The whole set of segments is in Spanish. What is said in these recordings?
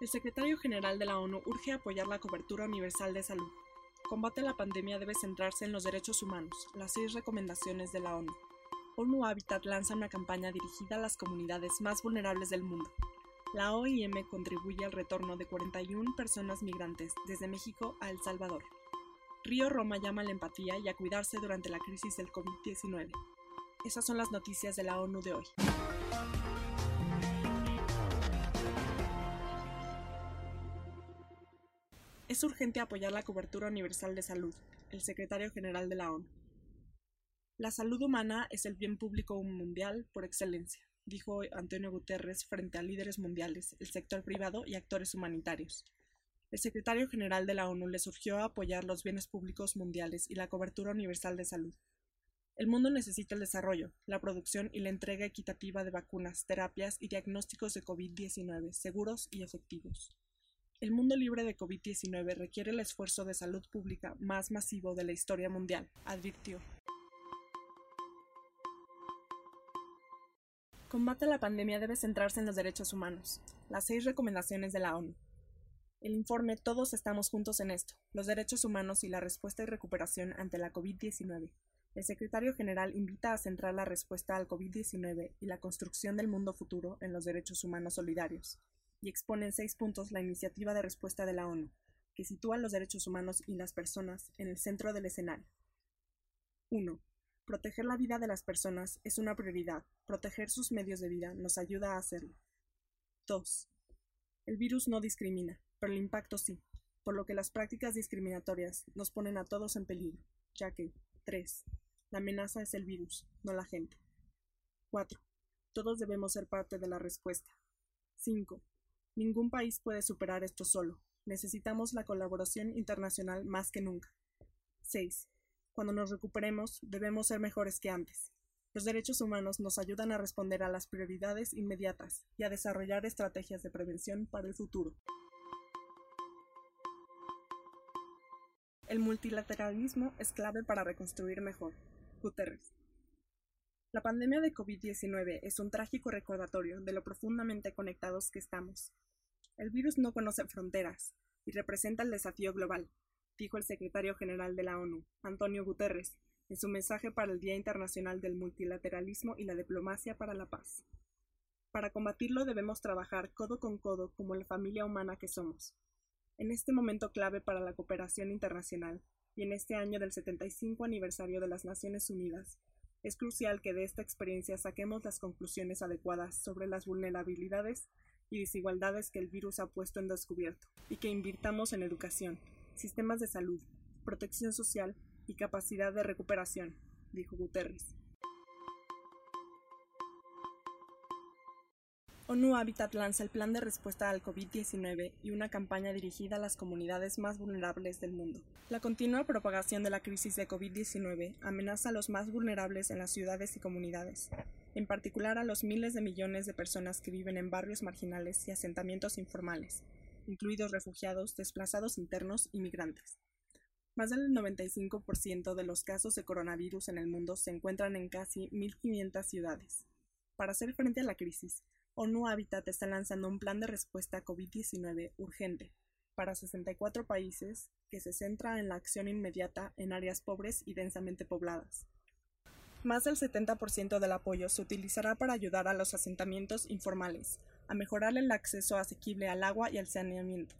El secretario general de la ONU urge apoyar la cobertura universal de salud. Combate la pandemia debe centrarse en los derechos humanos, las seis recomendaciones de la ONU. ONU Habitat lanza una campaña dirigida a las comunidades más vulnerables del mundo. La OIM contribuye al retorno de 41 personas migrantes desde México a El Salvador. Río Roma llama a la empatía y a cuidarse durante la crisis del COVID-19. Esas son las noticias de la ONU de hoy. Es urgente apoyar la cobertura universal de salud, el secretario general de la ONU. La salud humana es el bien público mundial por excelencia, dijo Antonio Guterres frente a líderes mundiales, el sector privado y actores humanitarios. El secretario general de la ONU le surgió a apoyar los bienes públicos mundiales y la cobertura universal de salud. El mundo necesita el desarrollo, la producción y la entrega equitativa de vacunas, terapias y diagnósticos de COVID-19 seguros y efectivos. El mundo libre de COVID-19 requiere el esfuerzo de salud pública más masivo de la historia mundial, advirtió. Combate a la pandemia debe centrarse en los derechos humanos. Las seis recomendaciones de la ONU. El informe Todos estamos juntos en esto, los derechos humanos y la respuesta y recuperación ante la COVID-19. El secretario general invita a centrar la respuesta al COVID-19 y la construcción del mundo futuro en los derechos humanos solidarios, y expone en seis puntos la iniciativa de respuesta de la ONU, que sitúa los derechos humanos y las personas en el centro del escenario. 1. Proteger la vida de las personas es una prioridad. Proteger sus medios de vida nos ayuda a hacerlo. 2. El virus no discrimina, pero el impacto sí, por lo que las prácticas discriminatorias nos ponen a todos en peligro, ya que 3. La amenaza es el virus, no la gente. 4. Todos debemos ser parte de la respuesta. 5. Ningún país puede superar esto solo. Necesitamos la colaboración internacional más que nunca. 6. Cuando nos recuperemos, debemos ser mejores que antes. Los derechos humanos nos ayudan a responder a las prioridades inmediatas y a desarrollar estrategias de prevención para el futuro. El multilateralismo es clave para reconstruir mejor. Guterres. La pandemia de COVID-19 es un trágico recordatorio de lo profundamente conectados que estamos. El virus no conoce fronteras y representa el desafío global, dijo el secretario general de la ONU, Antonio Guterres, en su mensaje para el Día Internacional del Multilateralismo y la Diplomacia para la Paz. Para combatirlo debemos trabajar codo con codo como la familia humana que somos. En este momento clave para la cooperación internacional y en este año del 75 aniversario de las Naciones Unidas, es crucial que de esta experiencia saquemos las conclusiones adecuadas sobre las vulnerabilidades y desigualdades que el virus ha puesto en descubierto, y que invirtamos en educación, sistemas de salud, protección social y capacidad de recuperación, dijo Guterres. ONU Habitat lanza el plan de respuesta al COVID-19 y una campaña dirigida a las comunidades más vulnerables del mundo. La continua propagación de la crisis de COVID-19 amenaza a los más vulnerables en las ciudades y comunidades, en particular a los miles de millones de personas que viven en barrios marginales y asentamientos informales, incluidos refugiados, desplazados internos y migrantes. Más del 95% de los casos de coronavirus en el mundo se encuentran en casi 1.500 ciudades. Para hacer frente a la crisis, ONU Habitat está lanzando un plan de respuesta a COVID-19 urgente para 64 países que se centra en la acción inmediata en áreas pobres y densamente pobladas. Más del 70% del apoyo se utilizará para ayudar a los asentamientos informales, a mejorar el acceso asequible al agua y al saneamiento,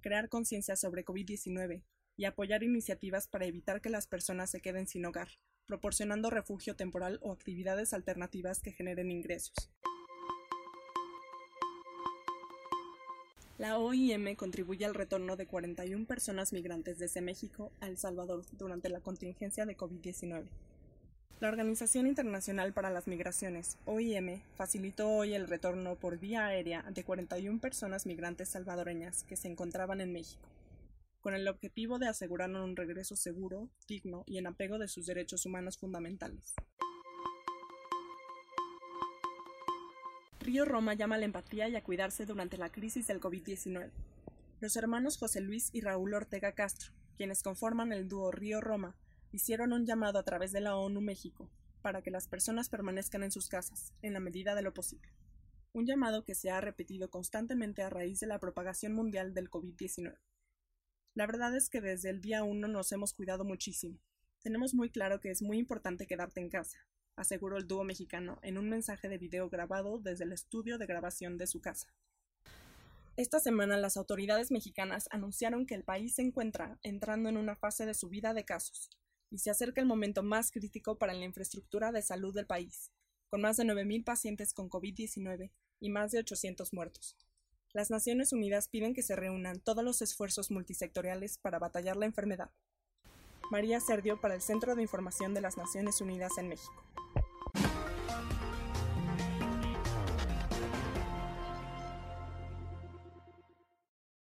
crear conciencia sobre COVID-19 y apoyar iniciativas para evitar que las personas se queden sin hogar, proporcionando refugio temporal o actividades alternativas que generen ingresos. La OIM contribuye al retorno de 41 personas migrantes desde México a El Salvador durante la contingencia de COVID-19. La Organización Internacional para las Migraciones, OIM, facilitó hoy el retorno por vía aérea de 41 personas migrantes salvadoreñas que se encontraban en México, con el objetivo de asegurar un regreso seguro, digno y en apego de sus derechos humanos fundamentales. Río Roma llama a la empatía y a cuidarse durante la crisis del COVID-19. Los hermanos José Luis y Raúl Ortega Castro, quienes conforman el dúo Río Roma, hicieron un llamado a través de la ONU México para que las personas permanezcan en sus casas, en la medida de lo posible. un llamado que se ha repetido constantemente a raíz de la propagación mundial del COVID-19. La verdad es que desde el día 1 nos hemos cuidado muchísimo. Tenemos muy claro que es muy importante quedarte en casa, aseguró el dúo mexicano en un mensaje de video grabado desde el estudio de grabación de su casa. Esta semana las autoridades mexicanas anunciaron que el país se encuentra entrando en una fase de subida de casos y se acerca el momento más crítico para la infraestructura de salud del país, con más de 9.000 pacientes con COVID-19 y más de 800 muertos. Las Naciones Unidas piden que se reúnan todos los esfuerzos multisectoriales para batallar la enfermedad. María Serdio para el Centro de Información de las Naciones Unidas en México.